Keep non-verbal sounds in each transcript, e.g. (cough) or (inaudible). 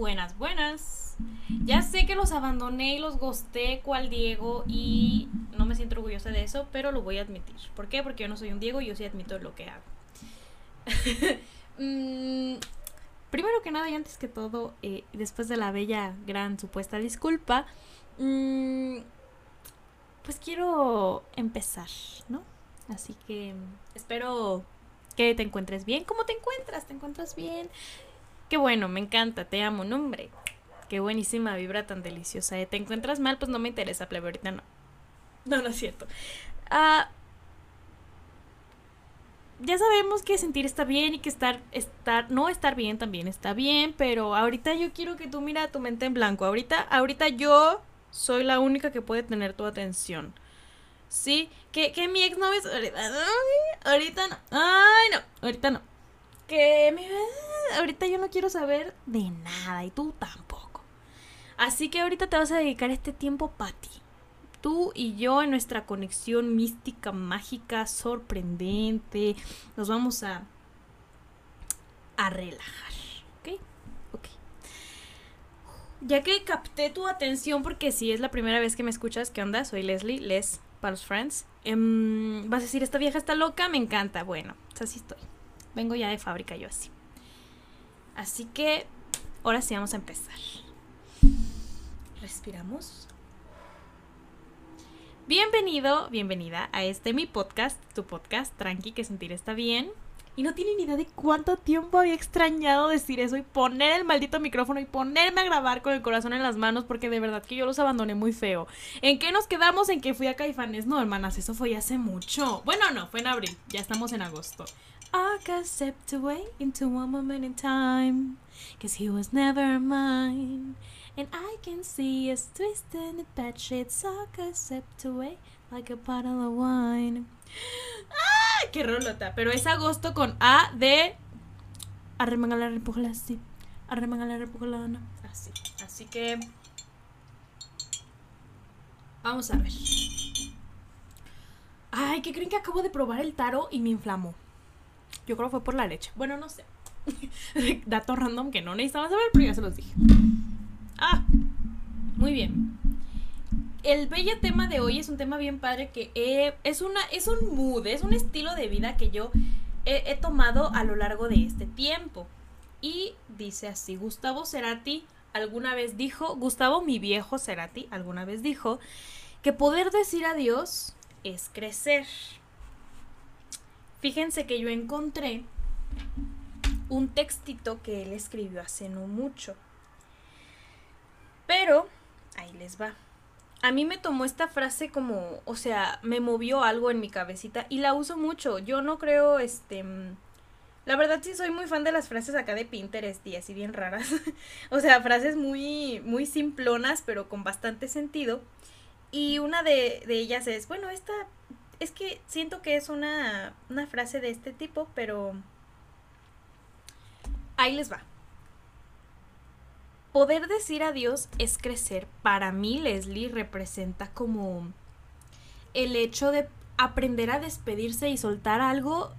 Buenas, buenas. Ya sé que los abandoné y los gosté cual Diego y no me siento orgullosa de eso, pero lo voy a admitir. ¿Por qué? Porque yo no soy un Diego y yo sí admito lo que hago. (laughs) Mm, primero que nada y antes que todo, eh, después de la bella, gran supuesta disculpa, mm, pues quiero empezar, ¿no? Así que espero que te encuentres bien. ¿Cómo te encuentras? ¿Te encuentras bien? Qué bueno, me encanta, te amo, nombre. Qué buenísima vibra tan deliciosa. ¿eh? ¿Te encuentras mal? Pues no me interesa, plebe, ahorita no. No, no es cierto. Ah, ya sabemos que sentir está bien y que estar, estar, no estar bien también está bien, pero ahorita yo quiero que tú mira tu mente en blanco. Ahorita, ahorita yo soy la única que puede tener tu atención. ¿Sí? Que, que mi exnovio ahorita, ahorita no. Ay, no, ahorita no. Que mi, ahorita yo no quiero saber de nada y tú tampoco. Así que ahorita te vas a dedicar este tiempo para ti tú y yo en nuestra conexión mística, mágica, sorprendente, nos vamos a, a relajar. ¿Ok? Ok. Ya que capté tu atención, porque si es la primera vez que me escuchas, ¿qué onda? Soy Leslie, Les para los friends. Em, vas a decir, esta vieja está loca, me encanta. Bueno, así estoy. Vengo ya de fábrica yo así. Así que, ahora sí vamos a empezar. Respiramos. Bienvenido, bienvenida a este mi podcast, tu podcast, Tranqui, que sentir está bien. Y no tienen idea de cuánto tiempo había extrañado decir eso y poner el maldito micrófono y ponerme a grabar con el corazón en las manos porque de verdad que yo los abandoné muy feo. ¿En qué nos quedamos? En que fui a Caifanes. No, hermanas, eso fue hace mucho. Bueno, no, fue en abril. Ya estamos en agosto. I got away into one moment in time. Cause he was never mine. And I can see us twisting the sucker stepped away like a bottle of wine. ¡Ah! ¡Qué rolota! Pero es agosto con A de arremanga la repujala así. Arremanga la repujala así. Así que vamos a ver. Ay, ¿qué creen que acabo de probar el taro y me inflamó? Yo creo que fue por la leche. Bueno, no sé. (laughs) Dato random que no necesitaba saber, pero ya se los dije. Ah, muy bien. El bello tema de hoy es un tema bien padre que es, una, es un mood, es un estilo de vida que yo he, tomado a lo largo de este tiempo. Y dice así, Gustavo Cerati alguna vez dijo, Gustavo mi viejo Cerati alguna vez dijo, que poder decir adiós es crecer. Fíjense que yo encontré un textito que él escribió hace no mucho. Pero, ahí les va. A mí me tomó esta frase como, o sea, me movió algo en mi cabecita y la uso mucho. Yo no creo, este... Mm, la verdad sí soy muy fan de las frases acá de Pinterest y así bien raras. (laughs) o sea, frases muy, muy simplonas, pero con bastante sentido. Y una de, de ellas es, bueno, esta es que siento que es una, una frase de este tipo, pero ahí les va. Poder decir adiós es crecer. Para mí, Leslie representa como el hecho de aprender a despedirse y soltar algo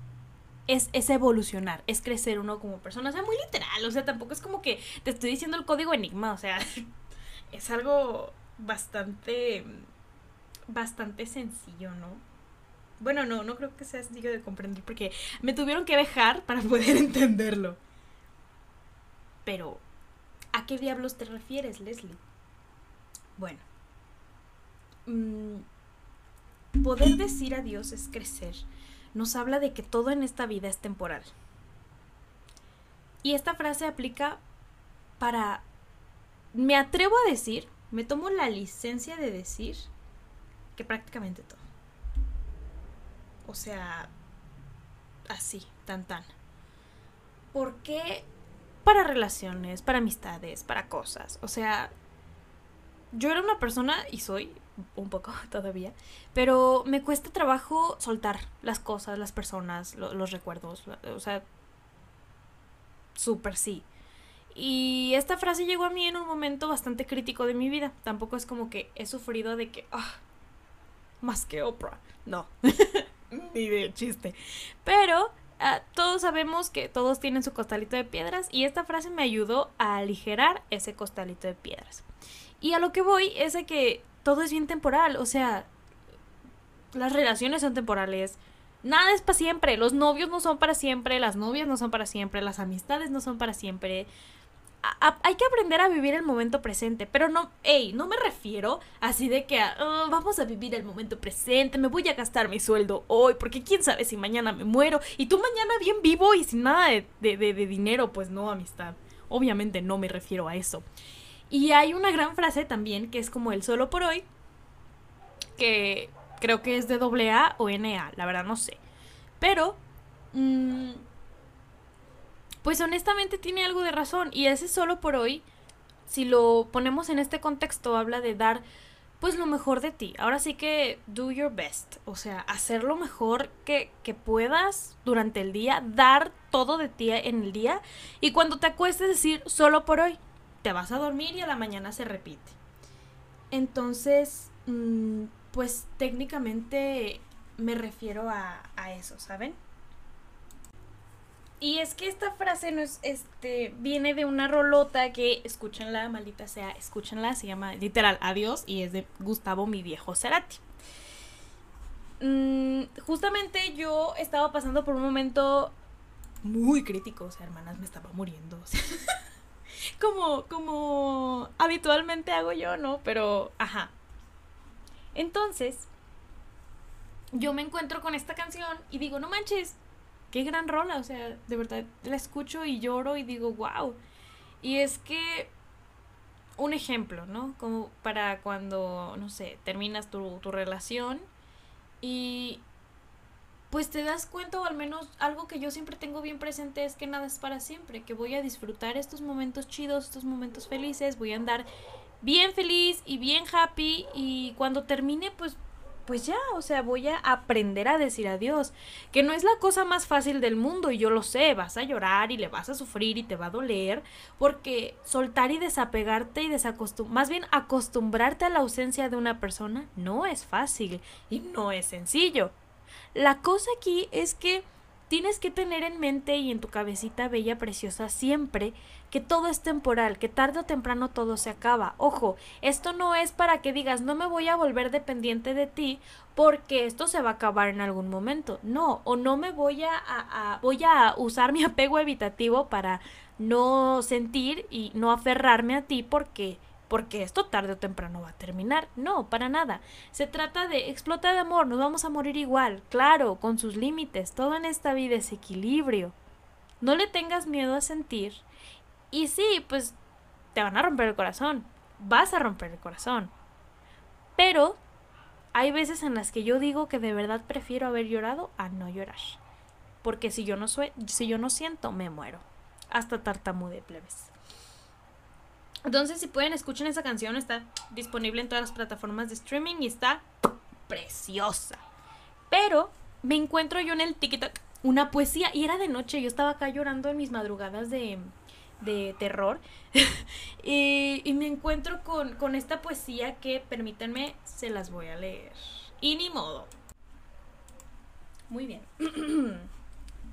es, es, evolucionar, es crecer uno como persona. O sea, muy literal. O sea, tampoco es como que te estoy diciendo el código enigma. O sea, (laughs) es algo bastante, bastante sencillo, ¿no? Bueno, no, no creo que sea sencillo de comprender porque me tuvieron que dejar para poder (laughs) entenderlo. Pero ¿A qué diablos te refieres, Leslie? Bueno, mm, poder decir adiós es crecer. Nos habla de que todo en esta vida es temporal. Y esta frase aplica para... Me atrevo a decir, me tomo la licencia de decir que prácticamente todo. O sea, así, tan tan. ¿Por qué para relaciones, para amistades, para cosas. O sea, yo era una persona, y soy un poco (laughs) todavía, pero me cuesta trabajo soltar las cosas, las personas, los recuerdos. O sea, súper sí. Y esta frase llegó a mí en un momento bastante crítico de mi vida. Tampoco es como que he sufrido de que, ah, más que Oprah. No, (laughs) ni de chiste. Pero ah, todos sabemos que todos tienen su costalito de piedras y esta frase me ayudó a aligerar ese costalito de piedras. Y a lo que voy es de que todo es bien temporal, o sea, las relaciones son temporales. Nada es para siempre, los novios no son para siempre, las novias no son para siempre, las amistades no son para siempre hay que aprender a vivir el momento presente, pero no, hey, no me refiero así de que oh, vamos a vivir el momento presente, me voy a gastar mi sueldo hoy, porque quién sabe si mañana me muero y tú mañana bien vivo y sin nada de, dinero, pues no, amistad. Obviamente no me refiero a eso. Y hay una gran frase también que es como el solo por hoy, que creo que es de AA o NA, la verdad no sé. Pero... Mmm, pues honestamente tiene algo de razón. Y ese solo por hoy, si lo ponemos en este contexto, habla de dar pues lo mejor de ti. Ahora sí que do your best. O sea, hacer lo mejor que, que puedas durante el día, dar todo de ti en el día. Y cuando te acuestes decir solo por hoy, te vas a dormir y a la mañana se repite. Entonces, mm, pues técnicamente me refiero a, a eso, ¿saben? Y es que esta frase no es, este, viene de una rolota que, escúchenla, maldita sea, escúchenla, se llama literal Adiós y es de Gustavo mi viejo Cerati. Mm, justamente yo estaba pasando por un momento muy crítico, o sea, hermanas, me estaba muriendo. (laughs) como, como habitualmente hago yo, ¿no? Pero, ajá. Entonces, yo me encuentro con esta canción y digo, no manches, qué gran rola, o sea, de verdad la escucho y lloro y digo, wow. Y es que un ejemplo, ¿no? Como para cuando, no sé, terminas tu, tu relación y pues te das cuenta, o al menos algo que yo siempre tengo bien presente es que nada es para siempre, que voy a disfrutar estos momentos chidos, estos momentos felices, voy a andar bien feliz y bien happy y cuando termine pues pues ya, o sea, voy a aprender a decir adiós, que no es la cosa más fácil del mundo y yo lo sé, vas a llorar y le vas a sufrir y te va a doler, porque soltar y desapegarte y desacostumbrarte, más bien acostumbrarte a la ausencia de una persona no es fácil y no es sencillo. La cosa aquí es que tienes que tener en mente y en tu cabecita bella preciosa siempre que todo es temporal, que tarde o temprano todo se acaba. Ojo, esto no es para que digas no me voy a volver dependiente de ti porque esto se va a acabar en algún momento. No, o no me voy a, a voy a usar mi (laughs) apego evitativo para no sentir y no aferrarme a ti porque porque esto tarde o temprano va a terminar. No, para nada. Se trata de explota de amor, nos vamos a morir igual, claro, con sus límites. Todo en esta vida es equilibrio. No le tengas miedo a sentir. Y sí, pues te van a romper el corazón. Vas a romper el corazón. Pero hay veces en las que yo digo que de verdad prefiero haber llorado a no llorar. Porque si yo no soy, si yo no siento, me muero. Hasta tartamude, plebes. Entonces, si pueden, escuchen esa canción. Está disponible en todas las plataformas de streaming y está preciosa. Pero me encuentro yo en el TikTok una poesía y era de noche. Yo estaba acá llorando en mis madrugadas de, de terror. (laughs) y, me encuentro con, con esta poesía que, permítanme, se las voy a leer. Y ni modo. Muy bien. (clears throat)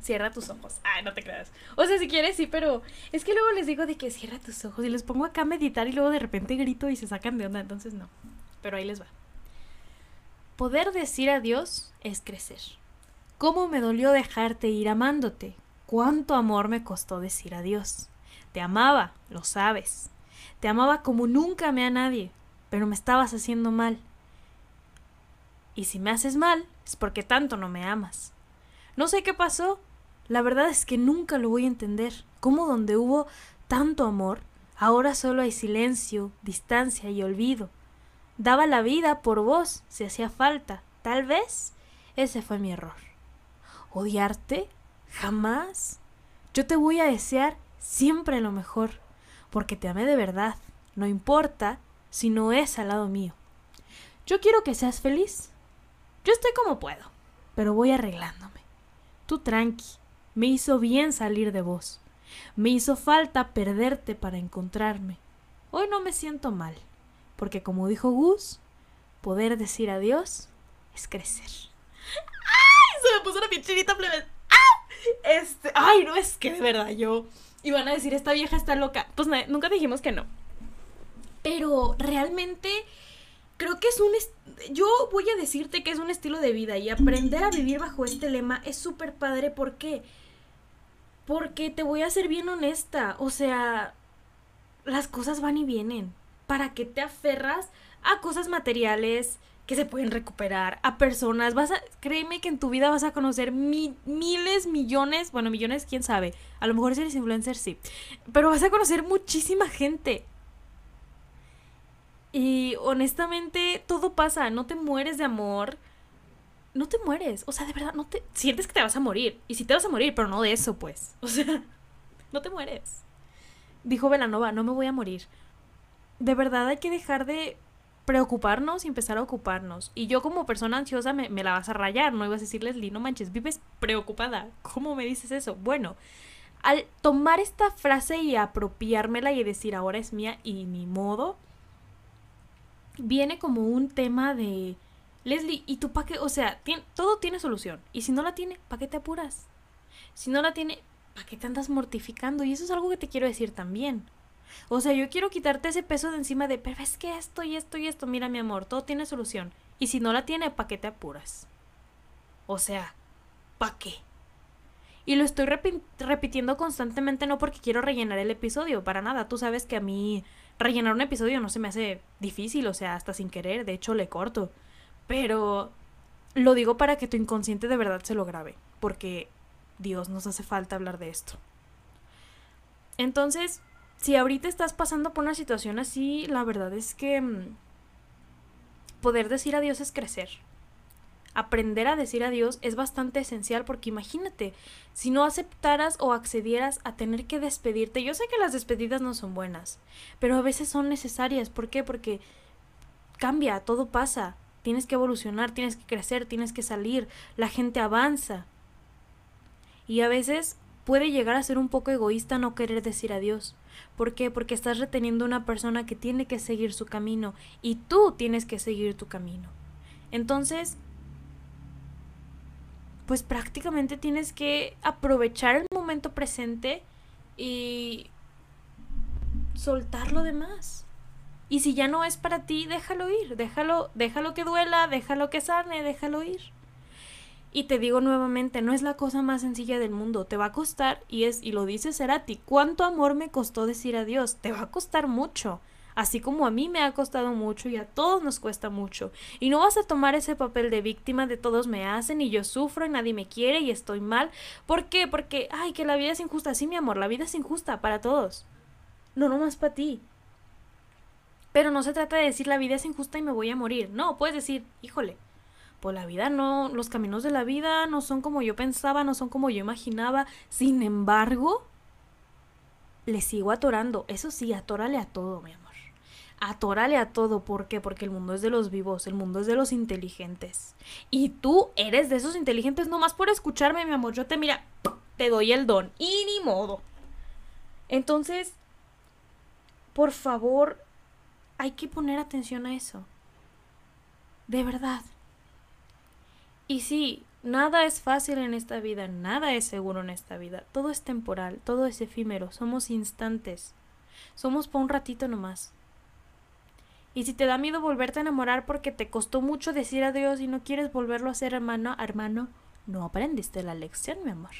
cierra tus ojos. Ay, no te creas. O sea, si quieres, sí, pero es que luego les digo de que cierra tus ojos y les pongo acá a meditar y luego de repente grito y se sacan de onda, entonces no. Pero ahí les va. Poder decir adiós es crecer. ¿Cómo me dolió dejarte ir amándote? ¿Cuánto amor me costó decir adiós? Te amaba, lo sabes. Te amaba como nunca amé a nadie, pero me estabas haciendo mal. Y si me haces mal, es porque tanto no me amas. No sé qué pasó, la verdad es que nunca lo voy a entender. ¿Cómo donde hubo tanto amor, ahora solo hay silencio, distancia y olvido? Daba la vida por vos, si hacía falta. Tal vez ese fue mi error. ¿Odiarte? Jamás. Yo te voy a desear siempre lo mejor, porque te amé de verdad. No importa si no es al lado mío. Yo quiero que seas feliz. Yo estoy como puedo, pero voy arreglándome. Tú tranqui, me hizo bien salir de vos. Me hizo falta perderte para encontrarme. Hoy no me siento mal, porque como dijo Gus, poder decir adiós es crecer. ¡Ay! Se me puso una pinchinita plebe. ¡Ah! Este, ay, no, es que de verdad yo iban a decir, esta vieja está loca. Pues nunca dijimos que no. Pero realmente creo que es un... Yo voy a decirte que es un estilo de vida y aprender a vivir bajo este lema es súper padre. ¿Por qué? Porque te voy a ser bien honesta. O sea, las cosas van y vienen. ¿Para qué te aferras a cosas materiales que se pueden recuperar? A personas. Vas a. Créeme que en tu vida vas a conocer miles, millones. Bueno, millones, quién sabe. A lo mejor si eres influencer, sí. Pero vas a conocer muchísima gente. Y honestamente, todo pasa. No te mueres de amor. No te mueres. O sea, de verdad, no te. Sientes que te vas a morir. Y si te vas a morir, pero no de eso, pues. (laughs) O sea, no te mueres. Dijo Velanova, no me voy a morir de verdad hay que dejar de preocuparnos y empezar a ocuparnos. Y yo como persona ansiosa me, la vas a rayar, no ibas a decirles, Leslie, no manches, vives preocupada. ¿Cómo me dices eso? Bueno, al tomar esta frase y apropiármela y decir ahora es mía y ni modo, viene como un tema de, Leslie, ¿y tú para qué? O sea, todo tiene solución. Y si no la tiene, ¿para qué te apuras? Si no la tiene, ¿para qué te andas mortificando? Y eso es algo que te quiero decir también. O sea, yo quiero quitarte ese peso de encima de, pero es que esto y esto y esto, mira mi amor, todo tiene solución. Y si no la tiene, ¿para qué te apuras? O sea, ¿para qué? Y lo estoy repitiendo constantemente no porque quiero rellenar el episodio, para nada. Tú sabes que a mí rellenar un episodio no se me hace difícil, o sea, hasta sin querer, de hecho le corto. Pero lo digo para que tu inconsciente de verdad se lo grabe, porque Dios, nos hace falta hablar de esto. Entonces, si ahorita estás pasando por una situación así, la verdad es que mm, poder decir adiós es crecer. Aprender a decir adiós es bastante esencial porque imagínate, si no aceptaras o accedieras a tener que despedirte, yo sé que las despedidas no son buenas, pero a veces son necesarias. ¿Por qué? Porque cambia, todo pasa. Tienes que evolucionar, tienes que crecer, tienes que salir, la gente avanza. Y a veces puede llegar a ser un poco egoísta no querer decir adiós. ¿Por qué? Porque estás reteniendo a una persona que tiene que seguir su camino y tú tienes que seguir tu camino. Entonces, pues prácticamente tienes que aprovechar el momento presente y soltar lo demás. Y si ya no es para ti, déjalo ir, déjalo, déjalo que duela, déjalo que sane, déjalo ir. Y te digo nuevamente, no es la cosa más sencilla del mundo, te va a costar, y es, y lo dice Serati, ¿cuánto amor me costó decir adiós? Te va a costar mucho, así como a mí me ha costado mucho y a todos nos cuesta mucho. Y no vas a tomar ese papel de víctima de todos me hacen y yo sufro y nadie me quiere y estoy mal. ¿Por qué? Porque, ay, que la vida es injusta. Sí, mi amor, la vida es injusta para todos. No nomás para ti. Pero no se trata de decir la vida es injusta y me voy a morir. No, puedes decir, híjole, pues la vida no, los caminos de la vida no son como yo pensaba, no son como yo imaginaba. Sin embargo, le sigo atorando. Eso sí, atórale a todo, mi amor. Atórale a todo. ¿Por qué? Porque el mundo es de los vivos, el mundo es de los inteligentes. Y tú eres de esos inteligentes nomás por escucharme, mi amor. Yo te mira, te doy el don. Y ni modo. Entonces, por favor, hay que poner atención a eso. De verdad. Y sí, nada es fácil en esta vida, nada es seguro en esta vida. Todo es temporal, todo es efímero, somos instantes. Somos por un ratito nomás. Y si te da miedo volverte a enamorar porque te costó mucho decir adiós y no quieres volverlo a hacer, hermano, hermano, no aprendiste la lección, mi amor.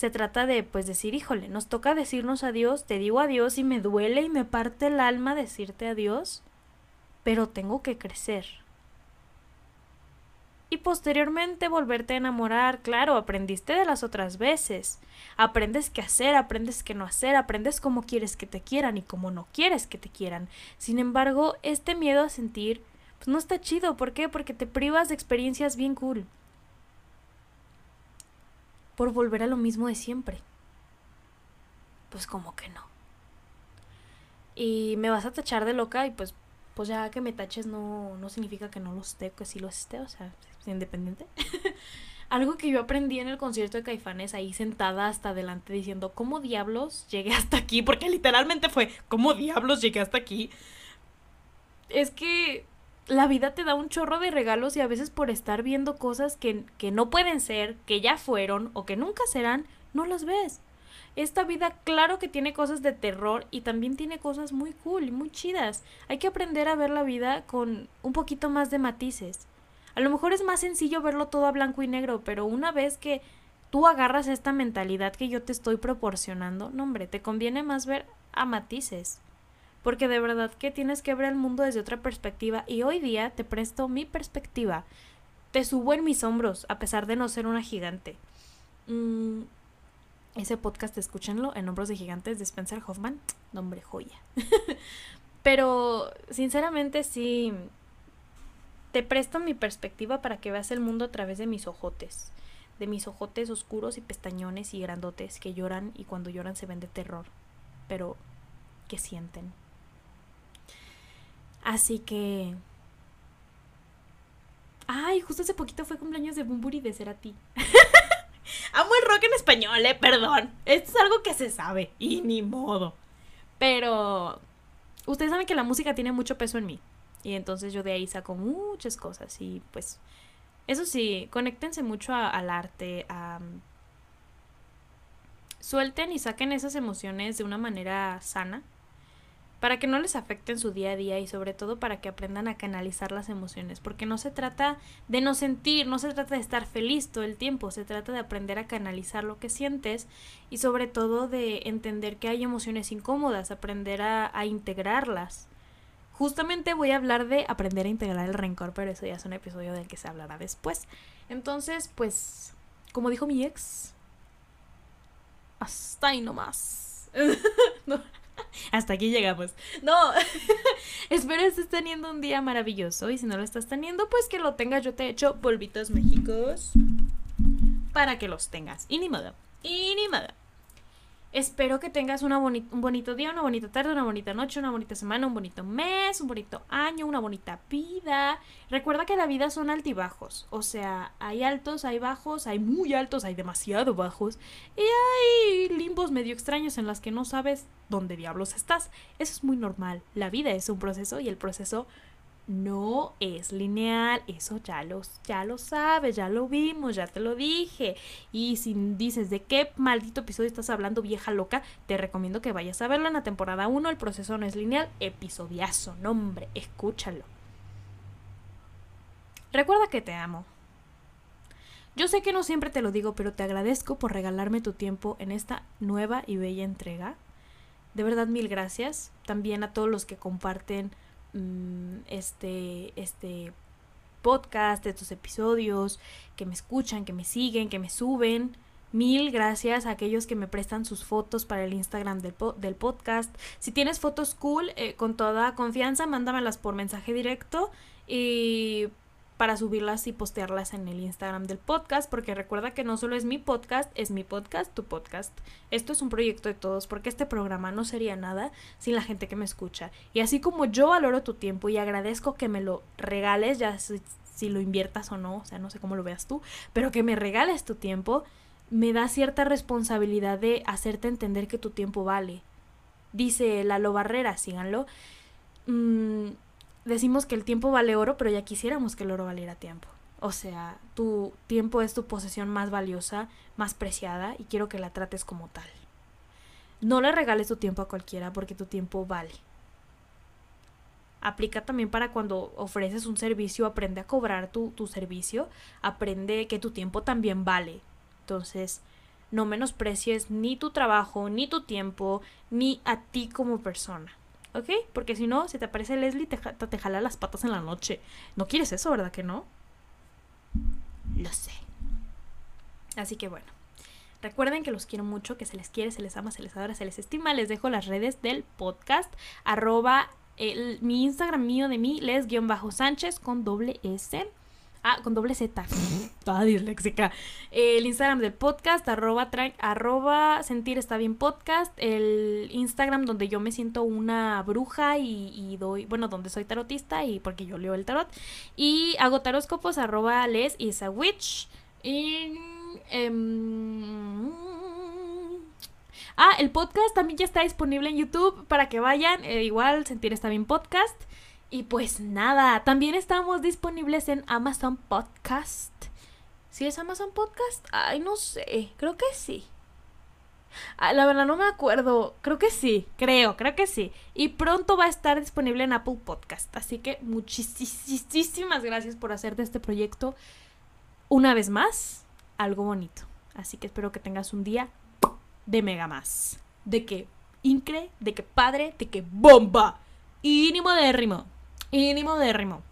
Se trata de, pues, decir, híjole, nos toca decirnos adiós, te digo adiós y me duele y me parte el alma decirte adiós, pero tengo que crecer y posteriormente volverte a enamorar. Claro, aprendiste de las otras veces. Aprendes qué hacer, aprendes qué no hacer, aprendes cómo quieres que te quieran y cómo no quieres que te quieran. Sin embargo, este miedo a sentir, pues no está chido. ¿Por qué? Porque te privas de experiencias bien cool. Por volver a lo mismo de siempre. Pues como que no. Y me vas a tachar de loca y pues pues ya que me taches no, no significa que no los esté, que sí los esté, o sea, independiente. (laughs) Algo que yo aprendí en el concierto de Caifanes, ahí sentada hasta adelante diciendo, ¿cómo diablos llegué hasta aquí? Porque literalmente fue, ¿cómo diablos llegué hasta aquí? Es que la vida te da un chorro de regalos y a veces por estar viendo cosas que, que no pueden ser, que ya fueron o que nunca serán, no las ves. Esta vida claro que tiene cosas de terror y también tiene cosas muy cool y muy chidas. Hay que aprender a ver la vida con un poquito más de matices. A lo mejor es más sencillo verlo todo a blanco y negro, pero una vez que tú agarras esta mentalidad que yo te estoy proporcionando, no hombre, te conviene más ver a matices. Porque de verdad que tienes que ver el mundo desde otra perspectiva y hoy día te presto mi perspectiva. Te subo en mis hombros, a pesar de no ser una gigante. Mm, ese podcast, escúchenlo, en Hombros de Gigantes de Spencer Hoffman. Nombre joya. (laughs) Pero, sinceramente, sí. Te presto mi perspectiva para que veas el mundo a través de mis ojotes. De mis ojotes oscuros y pestañones y grandotes que lloran y cuando lloran se ven de terror. Pero, que sienten. Así que. Ay, justo hace poquito fue cumpleaños de Bumburi de Cerati. (laughs) Amo el rock en español, eh, perdón. Esto es algo que se sabe y ni modo. Pero ustedes saben que la música tiene mucho peso en mí. Y entonces yo de ahí saco muchas cosas. Y pues, eso sí, conéctense mucho al arte, a... Suelten y saquen esas emociones de una manera sana para que no les afecten su día a día y sobre todo para que aprendan a canalizar las emociones, porque no se trata de no sentir, no se trata de estar feliz todo el tiempo, se trata de aprender a canalizar lo que sientes y sobre todo de entender que hay emociones incómodas, aprender a, integrarlas. Justamente voy a hablar de aprender a integrar el rencor, pero eso ya es un episodio del que se hablará después. Entonces, pues, como dijo mi ex, hasta ahí nomás. (laughs) no. (laughs) Hasta aquí llegamos. No, (laughs) espero estés teniendo un día maravilloso y si no lo estás teniendo, pues que lo tengas. Yo te he hecho polvitos mágicos para que los tengas. Y ni modo, y ni modo. Espero que tengas una un bonito día, una bonita tarde, una bonita noche, una bonita semana, un bonito mes, un bonito año, una bonita vida. Recuerda que la vida son altibajos. O sea, hay altos, hay bajos, hay muy altos, hay demasiado bajos. Y hay limbos medio extraños en las que no sabes dónde diablos estás. Eso es muy normal. La vida es un proceso y el proceso no es lineal, eso ya lo, ya lo sabes, ya lo vimos, ya te lo dije. Y si dices de qué maldito episodio estás hablando, vieja loca, te recomiendo que vayas a verlo en la temporada 1, el proceso no es lineal, episodiazo, nombre, escúchalo. Recuerda que te amo. Yo sé que no siempre te lo digo, pero te agradezco por regalarme tu tiempo en esta nueva y bella entrega. De verdad, mil gracias. También a todos los que comparten Mm, este, este podcast, estos episodios, que me escuchan, que me siguen, que me suben. Mil gracias a aquellos que me prestan sus fotos para el Instagram del, del podcast. Si tienes fotos cool, eh, con toda confianza, mándamelas por mensaje directo. Y para subirlas y postearlas en el Instagram del podcast, porque recuerda que no solo es mi podcast, es mi podcast, tu podcast. Esto es un proyecto de todos, porque este programa no sería nada sin la gente que me escucha. Y así como yo valoro tu tiempo y agradezco que me lo regales, ya si, lo inviertas o no, o sea, no sé cómo lo veas tú, pero que me regales tu tiempo, me da cierta responsabilidad de hacerte entender que tu tiempo vale. Dice Lalo Barrera, síganlo. Mmm decimos que el tiempo vale oro, pero ya quisiéramos que el oro valiera tiempo. O sea, tu tiempo es tu posesión más valiosa, más preciada, y quiero que la trates como tal. No le regales tu tiempo a cualquiera porque tu tiempo vale. Aplica también para cuando ofreces un servicio, aprende a cobrar tu, tu servicio, aprende que tu tiempo también vale. Entonces, no menosprecies ni tu trabajo, ni tu tiempo, ni a ti como persona. ¿Ok? Porque si no, si te aparece Leslie, te, te jala las patas en la noche. No quieres eso, ¿verdad que no? Lo sé. Así que bueno. Recuerden que los quiero mucho, que se les quiere, se les ama, se les adora, se les estima. Les dejo las redes del podcast. Arroba mi Instagram mío de mí, les-sánchez con doble S. Ah, con doble Z. (laughs) Toda disléxica. El Instagram del podcast, arroba, arroba sentir está bien podcast. El Instagram donde yo me siento una bruja y, doy, bueno, donde soy tarotista y porque yo leo el tarot. Y hago taróscopos, arroba les is a witch. Em, ah, el podcast también ya está disponible en YouTube para que vayan. Eh, igual, sentir está bien podcast. Y pues nada, también estamos disponibles en Amazon Podcast. ¿Sí es Amazon Podcast? Ay, no sé, creo que sí. la verdad no me acuerdo, creo que sí, creo, creo que sí. Y pronto va a estar disponible en Apple Podcast. Así que muchísimas gracias por hacer de este proyecto una vez más algo bonito. Así que espero que tengas un día de mega más. De que incre, de que padre, de que bomba. Y de ritmo. Ritmo.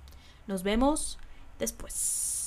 Nos vemos después.